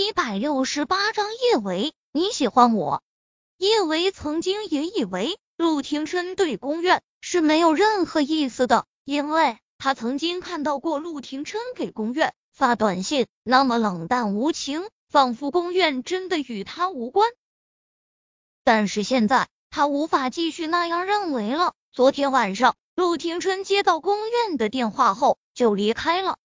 一百六十八章叶维，你喜欢我？叶维曾经也以为陆廷琛对宫苑是没有任何意思的，因为他曾经看到过陆廷琛给宫苑发短信，那么冷淡无情，仿佛宫苑真的与他无关。但是现在他无法继续那样认为了。昨天晚上，陆廷琛接到宫苑的电话后就离开了。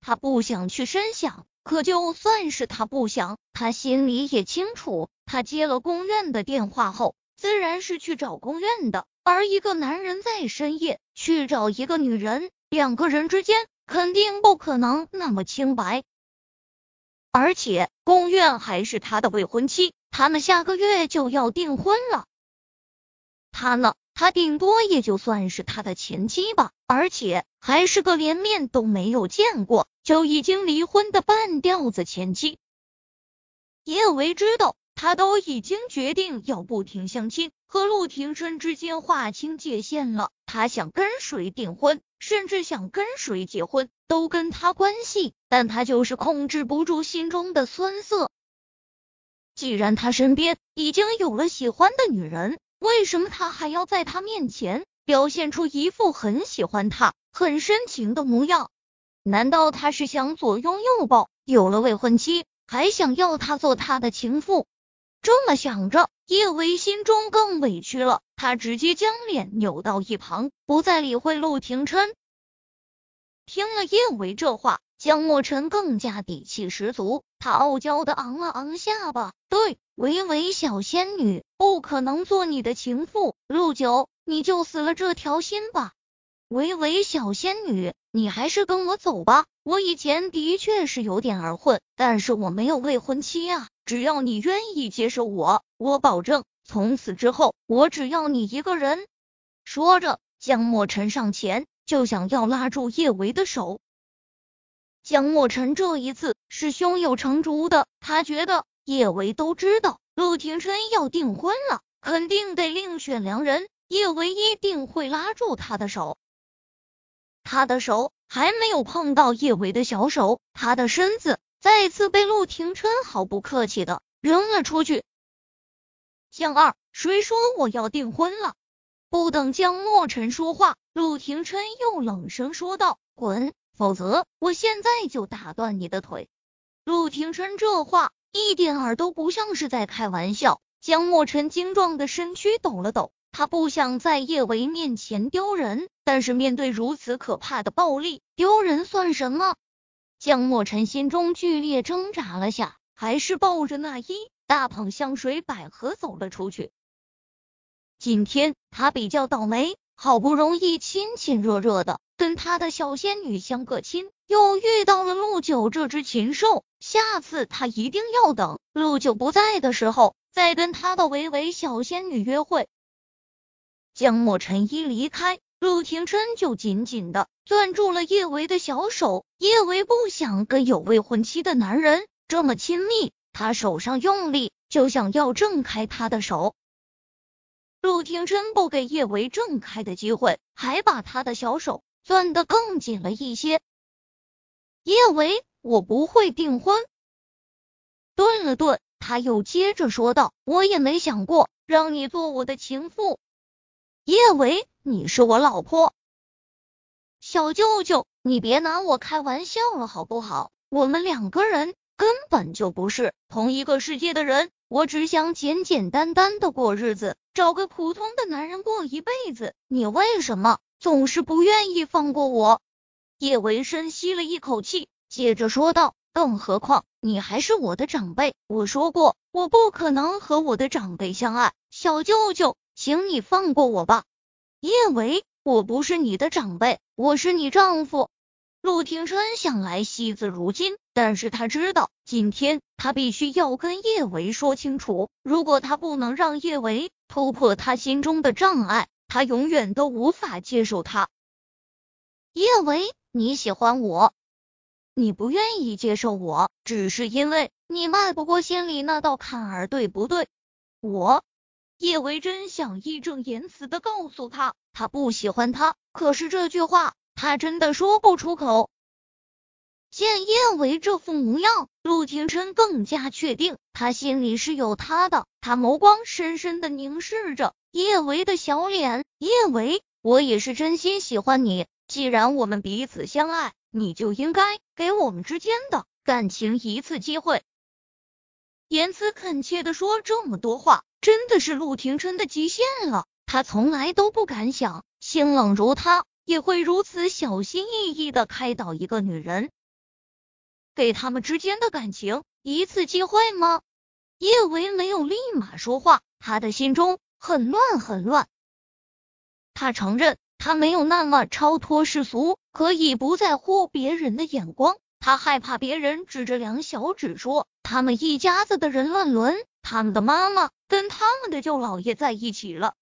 他不想去深想，可就算是他不想，他心里也清楚，他接了宫苑的电话后，自然是去找宫苑的。而一个男人在深夜去找一个女人，两个人之间肯定不可能那么清白。而且宫苑还是他的未婚妻，他们下个月就要订婚了。他呢？他顶多也就算是他的前妻吧，而且还是个连面都没有见过就已经离婚的半吊子前妻。叶维知道，他都已经决定要不停相亲，和陆庭深之间划清界限了。他想跟谁订婚，甚至想跟谁结婚，都跟他关系，但他就是控制不住心中的酸涩。既然他身边已经有了喜欢的女人。为什么他还要在他面前表现出一副很喜欢他、很深情的模样？难道他是想左拥右抱？有了未婚妻，还想要他做他的情妇？这么想着，叶维心中更委屈了。他直接将脸扭到一旁，不再理会陆廷琛。听了叶维这话，江莫尘更加底气十足，他傲娇的昂了昂下巴，对。维维小仙女不可能做你的情妇，陆九，你就死了这条心吧。维维小仙女，你还是跟我走吧。我以前的确是有点儿混，但是我没有未婚妻啊。只要你愿意接受我，我保证从此之后我只要你一个人。说着，江莫尘上前就想要拉住叶维的手。江莫尘这一次是胸有成竹的，他觉得。叶维都知道陆廷琛要订婚了，肯定得另选良人。叶维一定会拉住他的手，他的手还没有碰到叶维的小手，他的身子再次被陆廷琛毫不客气的扔了出去。江二，谁说我要订婚了？不等江莫尘说话，陆廷琛又冷声说道：“滚，否则我现在就打断你的腿。”陆廷琛这话。一点儿都不像是在开玩笑。江莫尘精壮的身躯抖了抖，他不想在叶维面前丢人，但是面对如此可怕的暴力，丢人算什么？江莫尘心中剧烈挣扎了下，还是抱着那一大捧香水百合走了出去。今天他比较倒霉，好不容易亲亲热热的跟他的小仙女相个亲。又遇到了陆九这只禽兽，下次他一定要等陆九不在的时候，再跟他的维维小仙女约会。江莫尘一离开，陆廷琛就紧紧的攥住了叶维的小手。叶维不想跟有未婚妻的男人这么亲密，他手上用力，就想要挣开他的手。陆廷琛不给叶维挣开的机会，还把他的小手攥得更紧了一些。叶维，我不会订婚。顿了顿，他又接着说道：“我也没想过让你做我的情妇。”叶维，你是我老婆。小舅舅，你别拿我开玩笑了，好不好？我们两个人根本就不是同一个世界的人。我只想简简单单的过日子，找个普通的男人过一辈子。你为什么总是不愿意放过我？叶维深吸了一口气，接着说道：“更何况你还是我的长辈，我说过，我不可能和我的长辈相爱。小舅舅，请你放过我吧。”叶维，我不是你的长辈，我是你丈夫。陆廷琛想来惜字如金，但是他知道今天他必须要跟叶维说清楚，如果他不能让叶维突破他心中的障碍，他永远都无法接受他。叶维。你喜欢我，你不愿意接受我，只是因为你迈不过心里那道坎儿，对不对？我叶维真想义正言辞的告诉他，他不喜欢他，可是这句话他真的说不出口。见叶维这副模样，陆廷琛更加确定他心里是有他的。他眸光深深的凝视着叶维的小脸。叶维，我也是真心喜欢你。既然我们彼此相爱，你就应该给我们之间的感情一次机会。言辞恳切的说这么多话，真的是陆廷琛的极限了。他从来都不敢想，心冷如他也会如此小心翼翼的开导一个女人，给他们之间的感情一次机会吗？叶维没有立马说话，他的心中很乱很乱。他承认。他没有那么超脱世俗，可以不在乎别人的眼光。他害怕别人指着两小指说他们一家子的人乱伦，他们的妈妈跟他们的舅姥爷在一起了。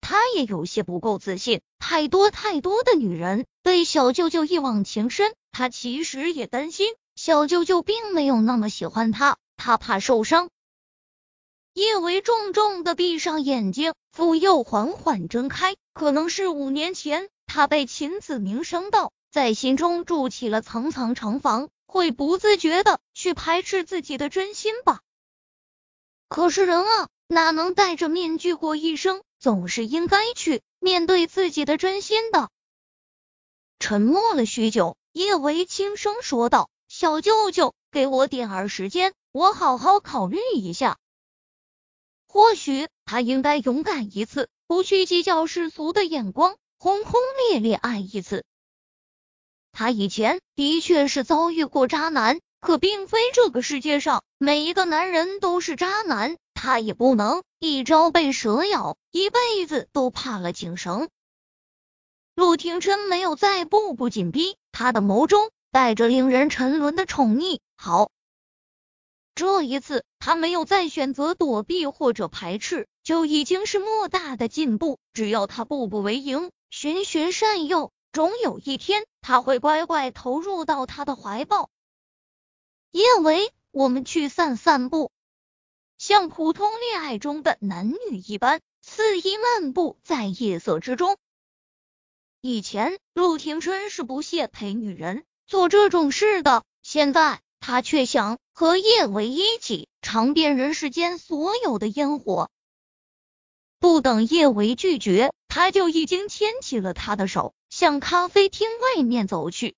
他也有些不够自信，太多太多的女人对小舅舅一往情深，他其实也担心小舅舅并没有那么喜欢他，他怕受伤。叶维重重的闭上眼睛，复又缓缓睁开。可能是五年前他被秦子明伤到，在心中筑起了层层城防，会不自觉的去排斥自己的真心吧。可是人啊，哪能戴着面具过一生？总是应该去面对自己的真心的。沉默了许久，叶维轻声说道：“小舅舅，给我点儿时间，我好好考虑一下。”或许他应该勇敢一次，不去计较世俗的眼光，轰轰烈烈爱一次。他以前的确是遭遇过渣男，可并非这个世界上每一个男人都是渣男，他也不能一朝被蛇咬，一辈子都怕了井绳。陆廷琛没有再步步紧逼，他的眸中带着令人沉沦的宠溺。好。这一次，他没有再选择躲避或者排斥，就已经是莫大的进步。只要他步步为营，循循善诱，总有一天他会乖乖投入到他的怀抱。叶维，我们去散散步，像普通恋爱中的男女一般，肆意漫步在夜色之中。以前，陆廷琛是不屑陪女人做这种事的，现在。他却想和叶维一起尝遍人世间所有的烟火。不等叶维拒绝，他就已经牵起了他的手，向咖啡厅外面走去。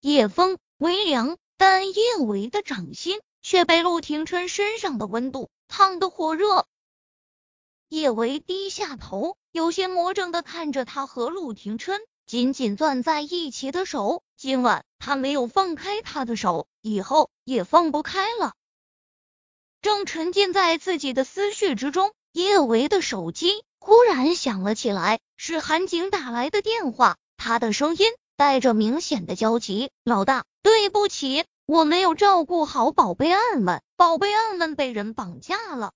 夜风微凉，但叶维的掌心却被陆廷琛身上的温度烫得火热。叶维低下头，有些魔怔的看着他和陆廷琛紧紧攥在一起的手。今晚。他没有放开他的手，以后也放不开了。正沉浸在自己的思绪之中，叶维的手机忽然响了起来，是韩景打来的电话。他的声音带着明显的焦急：“老大，对不起，我没有照顾好宝贝儿们，宝贝儿们被人绑架了，